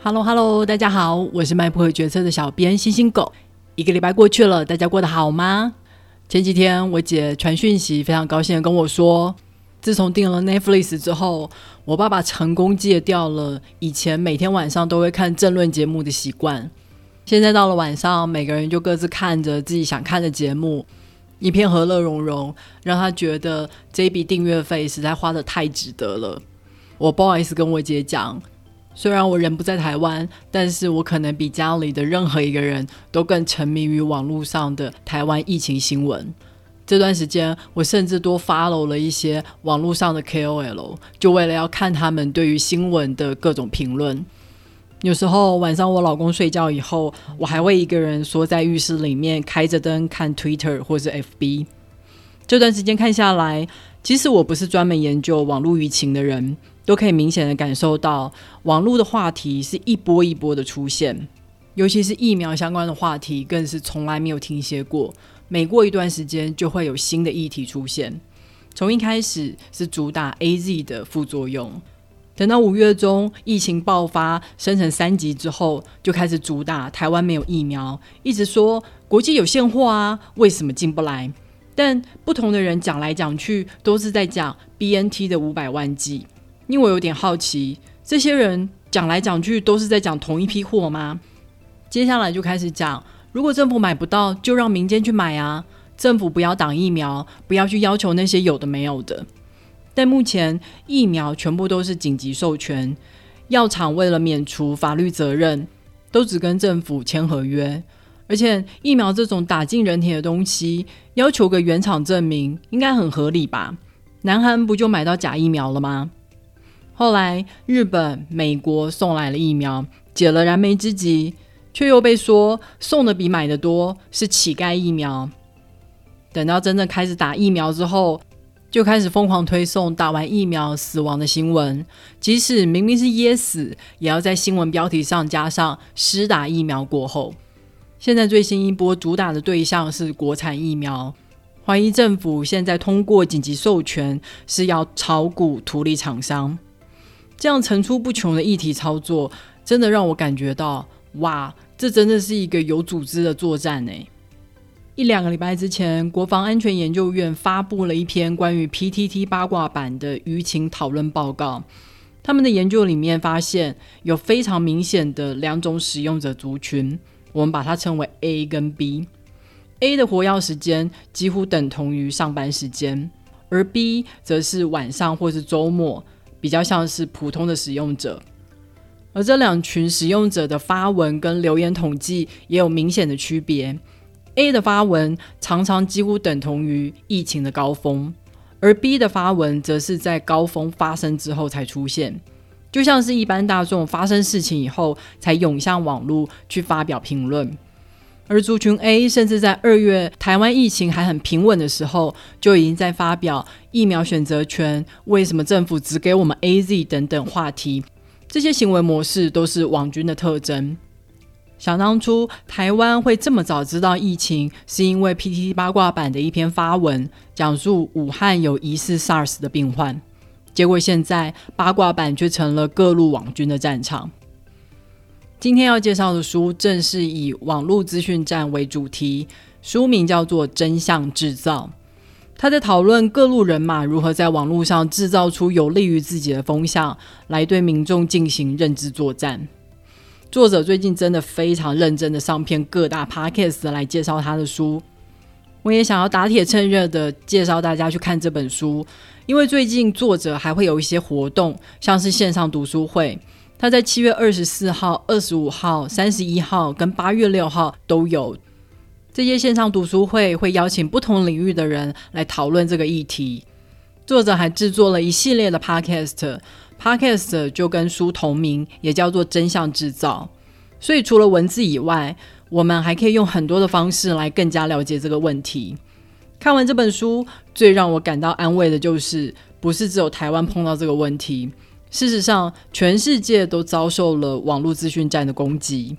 Hello Hello，大家好，我是卖不可决策的小编星星狗。一个礼拜过去了，大家过得好吗？前几天我姐传讯息，非常高兴的跟我说，自从订了 Netflix 之后，我爸爸成功戒掉了以前每天晚上都会看政论节目的习惯。现在到了晚上，每个人就各自看着自己想看的节目，一片和乐融融，让他觉得这笔订阅费实在花的太值得了。我不好意思跟我姐讲。虽然我人不在台湾，但是我可能比家里的任何一个人都更沉迷于网络上的台湾疫情新闻。这段时间，我甚至多 follow 了一些网络上的 KOL，就为了要看他们对于新闻的各种评论。有时候晚上我老公睡觉以后，我还会一个人缩在浴室里面，开着灯看 Twitter 或是 FB。这段时间看下来，其实我不是专门研究网络舆情的人。都可以明显的感受到，网络的话题是一波一波的出现，尤其是疫苗相关的话题，更是从来没有停歇过。每过一段时间，就会有新的议题出现。从一开始是主打 A Z 的副作用，等到五月中疫情爆发升成三级之后，就开始主打台湾没有疫苗，一直说国际有现货啊，为什么进不来？但不同的人讲来讲去，都是在讲 B N T 的五百万剂。因为我有点好奇，这些人讲来讲去都是在讲同一批货吗？接下来就开始讲，如果政府买不到，就让民间去买啊！政府不要挡疫苗，不要去要求那些有的没有的。但目前疫苗全部都是紧急授权，药厂为了免除法律责任，都只跟政府签合约。而且疫苗这种打进人体的东西，要求个原厂证明，应该很合理吧？南韩不就买到假疫苗了吗？后来，日本、美国送来了疫苗，解了燃眉之急，却又被说送的比买的多，是乞丐疫苗。等到真正开始打疫苗之后，就开始疯狂推送打完疫苗死亡的新闻，即使明明是噎死，也要在新闻标题上加上“施打疫苗过后”。现在最新一波主打的对象是国产疫苗，怀疑政府现在通过紧急授权是要炒股图利厂商。这样层出不穷的议题操作，真的让我感觉到，哇，这真的是一个有组织的作战呢。一两个礼拜之前，国防安全研究院发布了一篇关于 PTT 八卦版的舆情讨论报告。他们的研究里面发现，有非常明显的两种使用者族群，我们把它称为 A 跟 B。A 的活跃时间几乎等同于上班时间，而 B 则是晚上或是周末。比较像是普通的使用者，而这两群使用者的发文跟留言统计也有明显的区别。A 的发文常常几乎等同于疫情的高峰，而 B 的发文则是在高峰发生之后才出现，就像是一般大众发生事情以后才涌向网络去发表评论。而族群 A 甚至在二月台湾疫情还很平稳的时候，就已经在发表疫苗选择权，为什么政府只给我们 A、Z 等等话题。这些行为模式都是网军的特征。想当初台湾会这么早知道疫情，是因为 PTT 八卦版的一篇发文，讲述武汉有疑似 SARS 的病患。结果现在八卦版却成了各路网军的战场。今天要介绍的书正是以网络资讯战为主题，书名叫做《真相制造》。他在讨论各路人马如何在网络上制造出有利于自己的风向，来对民众进行认知作战。作者最近真的非常认真的上片各大 podcast 来介绍他的书，我也想要打铁趁热的介绍大家去看这本书，因为最近作者还会有一些活动，像是线上读书会。他在七月二十四号、二十五号、三十一号跟八月六号都有这些线上读书会，会邀请不同领域的人来讨论这个议题。作者还制作了一系列的 podcast，podcast 就跟书同名，也叫做《真相制造》。所以除了文字以外，我们还可以用很多的方式来更加了解这个问题。看完这本书，最让我感到安慰的就是，不是只有台湾碰到这个问题。事实上，全世界都遭受了网络资讯战的攻击。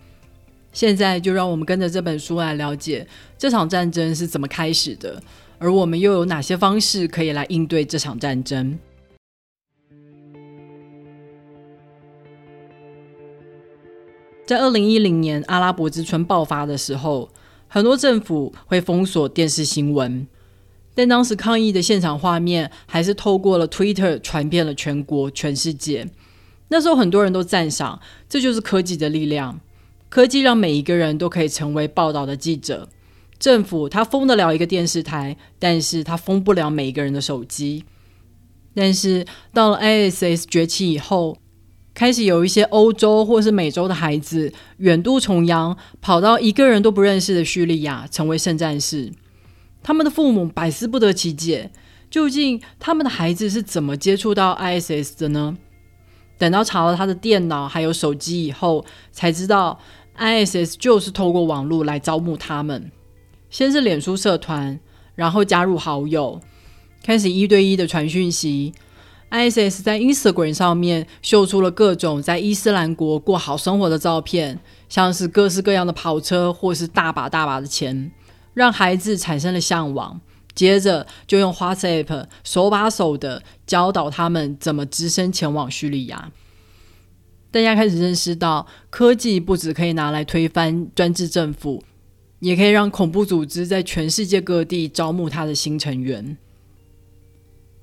现在就让我们跟着这本书来了解这场战争是怎么开始的，而我们又有哪些方式可以来应对这场战争。在二零一零年阿拉伯之春爆发的时候，很多政府会封锁电视新闻，但当时抗议的现场画面还是透过了 Twitter 传遍了全国、全世界。那时候很多人都赞赏，这就是科技的力量。科技让每一个人都可以成为报道的记者。政府他封得了一个电视台，但是他封不了每一个人的手机。但是到了 ISS 崛起以后，开始有一些欧洲或是美洲的孩子远渡重洋，跑到一个人都不认识的叙利亚，成为圣战士。他们的父母百思不得其解，究竟他们的孩子是怎么接触到 ISS 的呢？等到查了他的电脑还有手机以后，才知道 ISS 就是透过网络来招募他们。先是脸书社团，然后加入好友，开始一对一的传讯息。ISS 在 Instagram 上面秀出了各种在伊斯兰国过好生活的照片，像是各式各样的跑车或是大把大把的钱，让孩子产生了向往。接着就用 WhatsApp 手把手的教导他们怎么只身前往叙利亚。大家开始认识到，科技不只可以拿来推翻专制政府，也可以让恐怖组织在全世界各地招募他的新成员。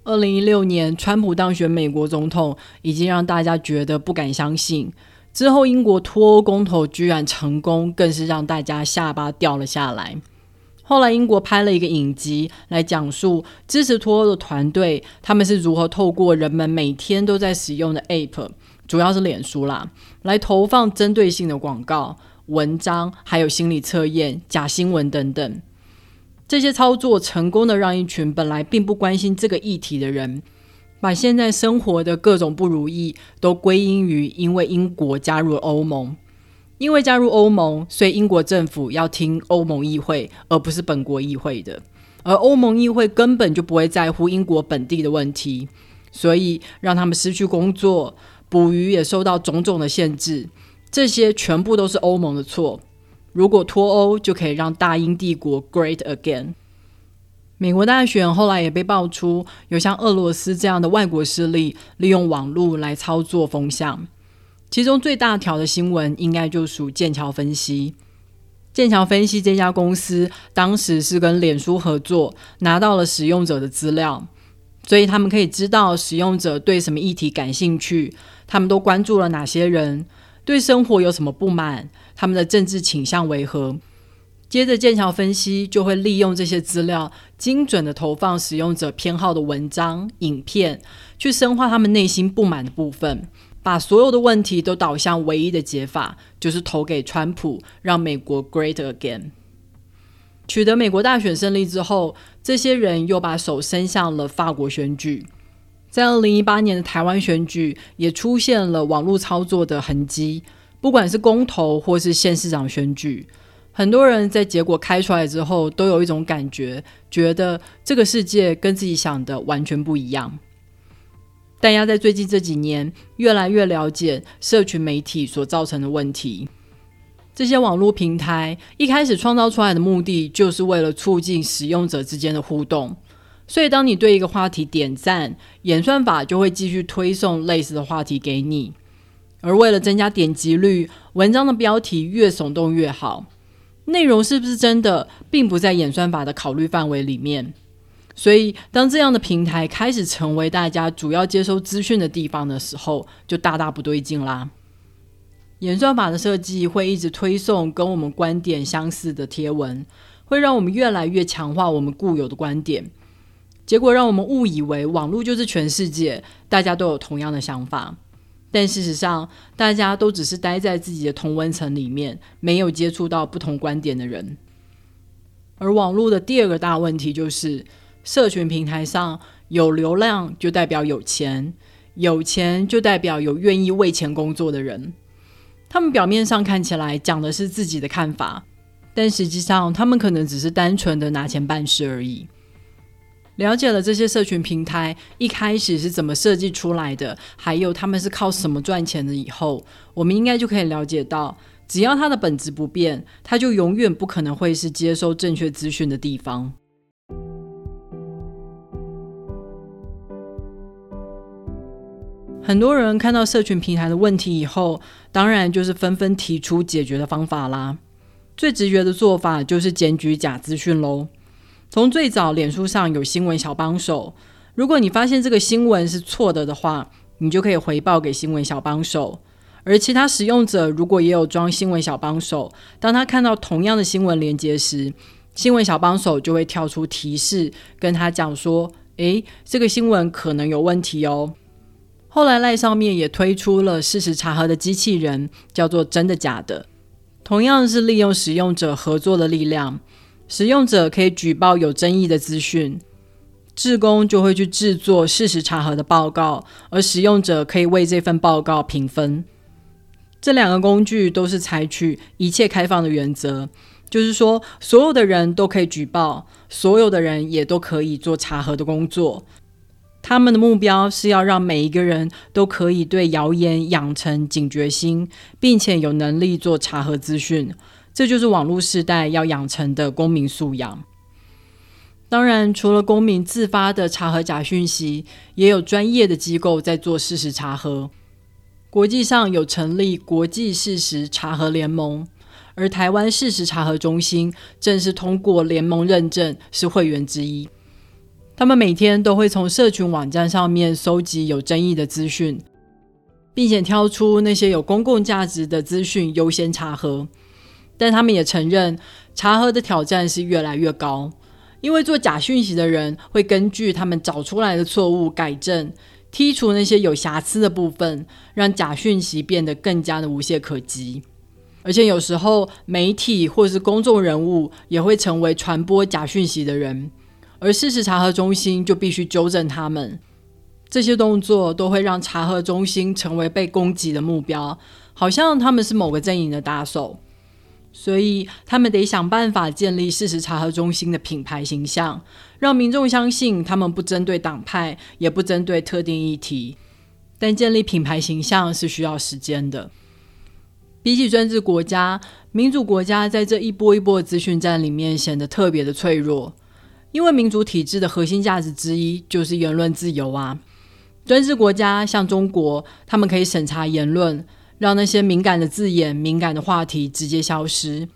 二零一六年，川普当选美国总统，已经让大家觉得不敢相信。之后，英国脱欧公投居然成功，更是让大家下巴掉了下来。后来，英国拍了一个影集来讲述支持脱欧的团队，他们是如何透过人们每天都在使用的 App，主要是脸书啦，来投放针对性的广告、文章，还有心理测验、假新闻等等。这些操作成功的让一群本来并不关心这个议题的人，把现在生活的各种不如意都归因于因为英国加入了欧盟。因为加入欧盟，所以英国政府要听欧盟议会，而不是本国议会的。而欧盟议会根本就不会在乎英国本地的问题，所以让他们失去工作，捕鱼也受到种种的限制。这些全部都是欧盟的错。如果脱欧就可以让大英帝国 great again。美国大选后来也被爆出有像俄罗斯这样的外国势力利用网络来操作风向，其中最大条的新闻应该就属剑桥分析。剑桥分析这家公司当时是跟脸书合作，拿到了使用者的资料，所以他们可以知道使用者对什么议题感兴趣，他们都关注了哪些人。对生活有什么不满？他们的政治倾向为何？接着剑桥分析就会利用这些资料，精准的投放使用者偏好的文章、影片，去深化他们内心不满的部分，把所有的问题都导向唯一的解法，就是投给川普，让美国 great again。取得美国大选胜利之后，这些人又把手伸向了法国选举。在二零一八年的台湾选举，也出现了网络操作的痕迹。不管是公投或是县市长选举，很多人在结果开出来之后，都有一种感觉，觉得这个世界跟自己想的完全不一样。大家在最近这几年，越来越了解社群媒体所造成的问题。这些网络平台一开始创造出来的目的，就是为了促进使用者之间的互动。所以，当你对一个话题点赞，演算法就会继续推送类似的话题给你。而为了增加点击率，文章的标题越耸动越好。内容是不是真的，并不在演算法的考虑范围里面。所以，当这样的平台开始成为大家主要接收资讯的地方的时候，就大大不对劲啦。演算法的设计会一直推送跟我们观点相似的贴文，会让我们越来越强化我们固有的观点。结果让我们误以为网络就是全世界，大家都有同样的想法。但事实上，大家都只是待在自己的同温层里面，没有接触到不同观点的人。而网络的第二个大问题就是，社群平台上有流量就代表有钱，有钱就代表有愿意为钱工作的人。他们表面上看起来讲的是自己的看法，但实际上他们可能只是单纯的拿钱办事而已。了解了这些社群平台一开始是怎么设计出来的，还有他们是靠什么赚钱的以后，我们应该就可以了解到，只要它的本质不变，它就永远不可能会是接收正确资讯的地方。很多人看到社群平台的问题以后，当然就是纷纷提出解决的方法啦。最直觉的做法就是检举假资讯喽。从最早脸书上有新闻小帮手，如果你发现这个新闻是错的的话，你就可以回报给新闻小帮手。而其他使用者如果也有装新闻小帮手，当他看到同样的新闻连接时，新闻小帮手就会跳出提示，跟他讲说：“诶，这个新闻可能有问题哦。”后来赖上面也推出了事实查核的机器人，叫做“真的假的”，同样是利用使用者合作的力量，使用者可以举报有争议的资讯。志工就会去制作事实查核的报告，而使用者可以为这份报告评分。这两个工具都是采取一切开放的原则，就是说，所有的人都可以举报，所有的人也都可以做查核的工作。他们的目标是要让每一个人都可以对谣言养成警觉心，并且有能力做查核资讯。这就是网络时代要养成的公民素养。当然，除了公民自发的查核假讯息，也有专业的机构在做事实查核。国际上有成立国际事实查核联盟，而台湾事实查核中心正是通过联盟认证是会员之一。他们每天都会从社群网站上面收集有争议的资讯，并且挑出那些有公共价值的资讯优先查核。但他们也承认，查核的挑战是越来越高。因为做假讯息的人会根据他们找出来的错误改正，剔除那些有瑕疵的部分，让假讯息变得更加的无懈可击。而且有时候媒体或是公众人物也会成为传播假讯息的人，而事实查核中心就必须纠正他们。这些动作都会让查核中心成为被攻击的目标，好像他们是某个阵营的打手。所以，他们得想办法建立事实查核中心的品牌形象，让民众相信他们不针对党派，也不针对特定议题。但建立品牌形象是需要时间的。比起专制国家，民主国家在这一波一波的资讯战里面显得特别的脆弱，因为民主体制的核心价值之一就是言论自由啊。专制国家像中国，他们可以审查言论。让那些敏感的字眼、敏感的话题直接消失，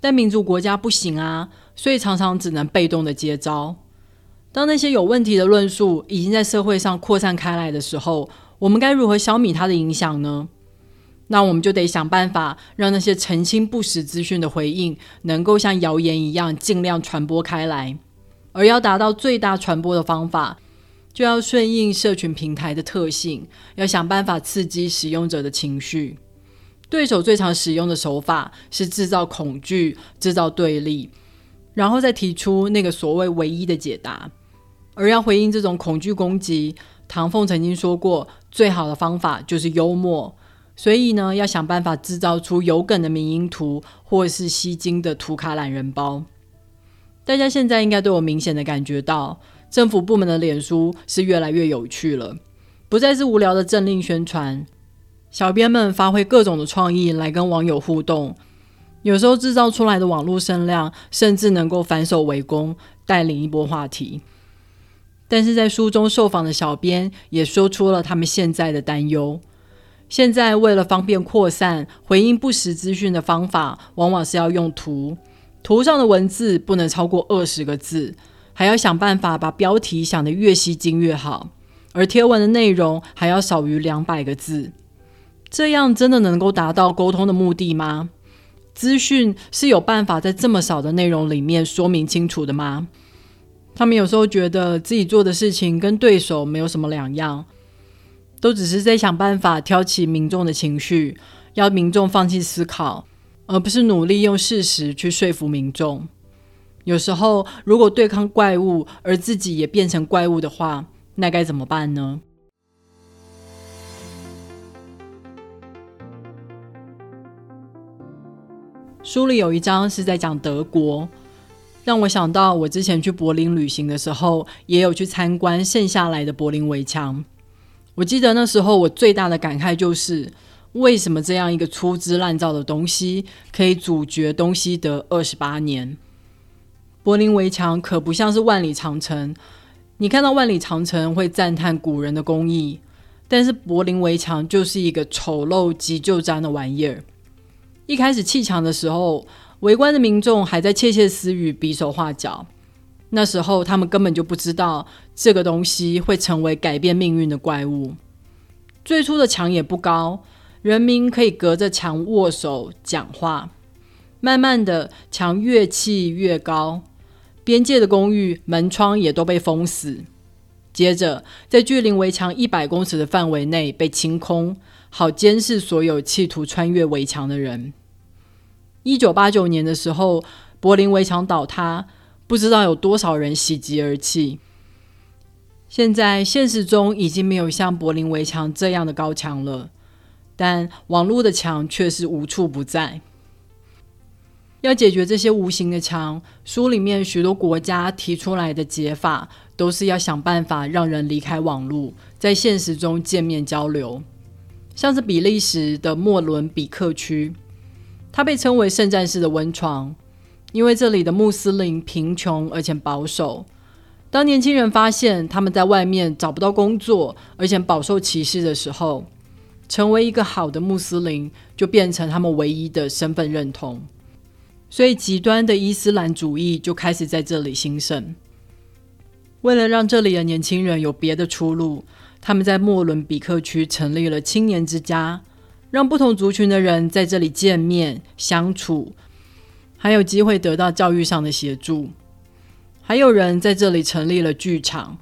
但民主国家不行啊，所以常常只能被动的接招。当那些有问题的论述已经在社会上扩散开来的时候，我们该如何消弭它的影响呢？那我们就得想办法让那些澄清不实资讯的回应能够像谣言一样尽量传播开来，而要达到最大传播的方法。就要顺应社群平台的特性，要想办法刺激使用者的情绪。对手最常使用的手法是制造恐惧、制造对立，然后再提出那个所谓唯一的解答。而要回应这种恐惧攻击，唐凤曾经说过，最好的方法就是幽默。所以呢，要想办法制造出有梗的民音图，或是吸睛的图卡懒人包。大家现在应该都有明显的感觉到。政府部门的脸书是越来越有趣了，不再是无聊的政令宣传。小编们发挥各种的创意来跟网友互动，有时候制造出来的网络声量甚至能够反手围攻，带领一波话题。但是在书中受访的小编也说出了他们现在的担忧：现在为了方便扩散回应不实资讯的方法，往往是要用图，图上的文字不能超过二十个字。还要想办法把标题想得越吸睛越好，而贴文的内容还要少于两百个字，这样真的能够达到沟通的目的吗？资讯是有办法在这么少的内容里面说明清楚的吗？他们有时候觉得自己做的事情跟对手没有什么两样，都只是在想办法挑起民众的情绪，要民众放弃思考，而不是努力用事实去说服民众。有时候，如果对抗怪物，而自己也变成怪物的话，那该怎么办呢？书里有一章是在讲德国，让我想到我之前去柏林旅行的时候，也有去参观剩下来的柏林围墙。我记得那时候我最大的感慨就是，为什么这样一个粗制滥造的东西，可以阻绝东西德二十八年？柏林围墙可不像是万里长城，你看到万里长城会赞叹古人的工艺，但是柏林围墙就是一个丑陋急救章的玩意儿。一开始砌墙的时候，围观的民众还在窃窃私语、比手画脚。那时候他们根本就不知道这个东西会成为改变命运的怪物。最初的墙也不高，人民可以隔着墙握手讲话。慢慢的，墙越砌越高，边界的公寓门窗也都被封死。接着，在距离围墙一百公尺的范围内被清空，好监视所有企图穿越围墙的人。一九八九年的时候，柏林围墙倒塌，不知道有多少人喜极而泣。现在现实中已经没有像柏林围墙这样的高墙了，但网络的墙却是无处不在。要解决这些无形的墙，书里面许多国家提出来的解法，都是要想办法让人离开网络，在现实中见面交流。像是比利时的莫伦比克区，它被称为圣战士的温床，因为这里的穆斯林贫穷而且保守。当年轻人发现他们在外面找不到工作，而且饱受歧视的时候，成为一个好的穆斯林就变成他们唯一的身份认同。所以，极端的伊斯兰主义就开始在这里兴盛。为了让这里的年轻人有别的出路，他们在莫伦比克区成立了青年之家，让不同族群的人在这里见面相处，还有机会得到教育上的协助。还有人在这里成立了剧场，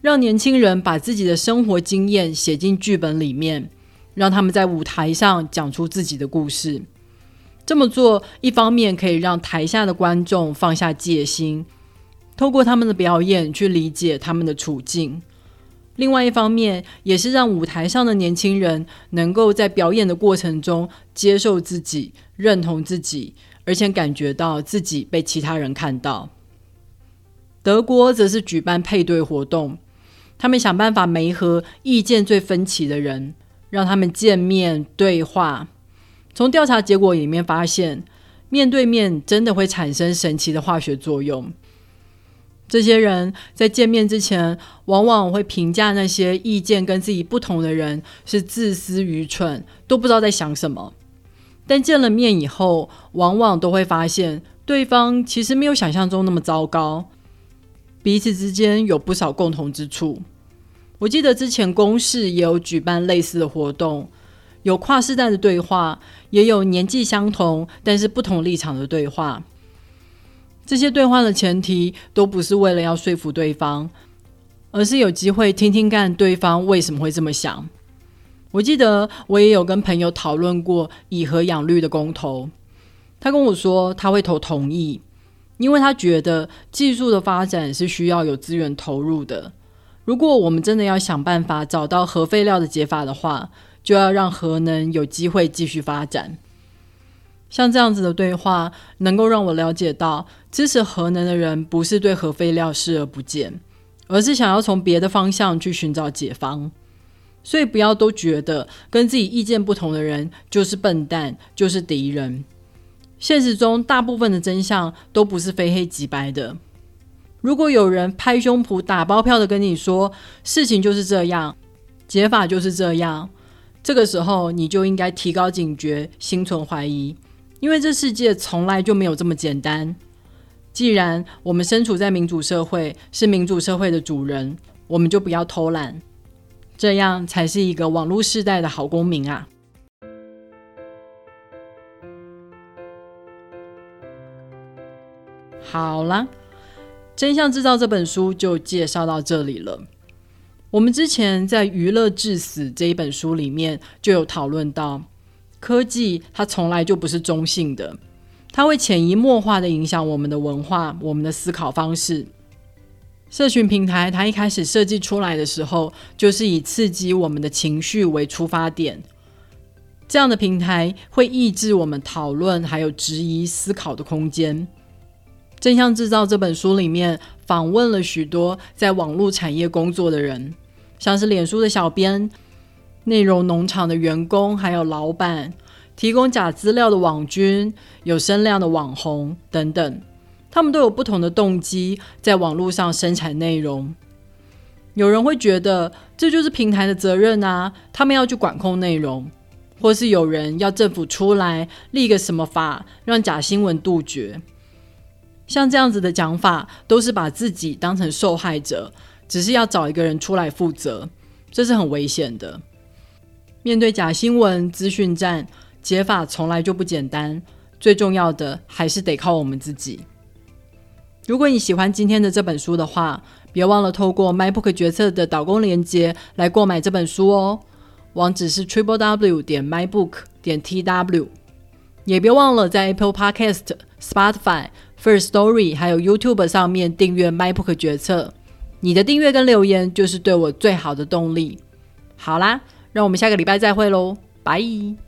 让年轻人把自己的生活经验写进剧本里面，让他们在舞台上讲出自己的故事。这么做，一方面可以让台下的观众放下戒心，透过他们的表演去理解他们的处境；另外一方面，也是让舞台上的年轻人能够在表演的过程中接受自己、认同自己，而且感觉到自己被其他人看到。德国则是举办配对活动，他们想办法媒合意见最分歧的人，让他们见面对话。从调查结果里面发现，面对面真的会产生神奇的化学作用。这些人在见面之前，往往会评价那些意见跟自己不同的人是自私、愚蠢，都不知道在想什么。但见了面以后，往往都会发现对方其实没有想象中那么糟糕，彼此之间有不少共同之处。我记得之前公视也有举办类似的活动。有跨世代的对话，也有年纪相同但是不同立场的对话。这些对话的前提都不是为了要说服对方，而是有机会听听看对方为什么会这么想。我记得我也有跟朋友讨论过以和养绿的公投，他跟我说他会投同意，因为他觉得技术的发展是需要有资源投入的。如果我们真的要想办法找到核废料的解法的话，就要让核能有机会继续发展。像这样子的对话，能够让我了解到，支持核能的人不是对核废料视而不见，而是想要从别的方向去寻找解方。所以，不要都觉得跟自己意见不同的人就是笨蛋，就是敌人。现实中，大部分的真相都不是非黑即白的。如果有人拍胸脯打包票的跟你说，事情就是这样，解法就是这样。这个时候，你就应该提高警觉，心存怀疑，因为这世界从来就没有这么简单。既然我们身处在民主社会，是民主社会的主人，我们就不要偷懒，这样才是一个网络时代的好公民啊！好啦，《真相制造》这本书就介绍到这里了。我们之前在《娱乐致死》这一本书里面就有讨论到，科技它从来就不是中性的，它会潜移默化的影响我们的文化、我们的思考方式。社群平台它一开始设计出来的时候，就是以刺激我们的情绪为出发点，这样的平台会抑制我们讨论还有质疑思考的空间。《真相制造》这本书里面访问了许多在网络产业工作的人，像是脸书的小编、内容农场的员工，还有老板、提供假资料的网军、有声量的网红等等，他们都有不同的动机在网络上生产内容。有人会觉得这就是平台的责任啊，他们要去管控内容，或是有人要政府出来立个什么法，让假新闻杜绝。像这样子的讲法，都是把自己当成受害者，只是要找一个人出来负责，这是很危险的。面对假新闻资讯战，解法从来就不简单，最重要的还是得靠我们自己。如果你喜欢今天的这本书的话，别忘了透过 MyBook 决策的导购链接来购买这本书哦，网址是 triple w 点 mybook 点 tw。也别忘了在 Apple Podcast、Spotify、First Story 还有 YouTube 上面订阅 MyBook 决策。你的订阅跟留言就是对我最好的动力。好啦，让我们下个礼拜再会喽，拜。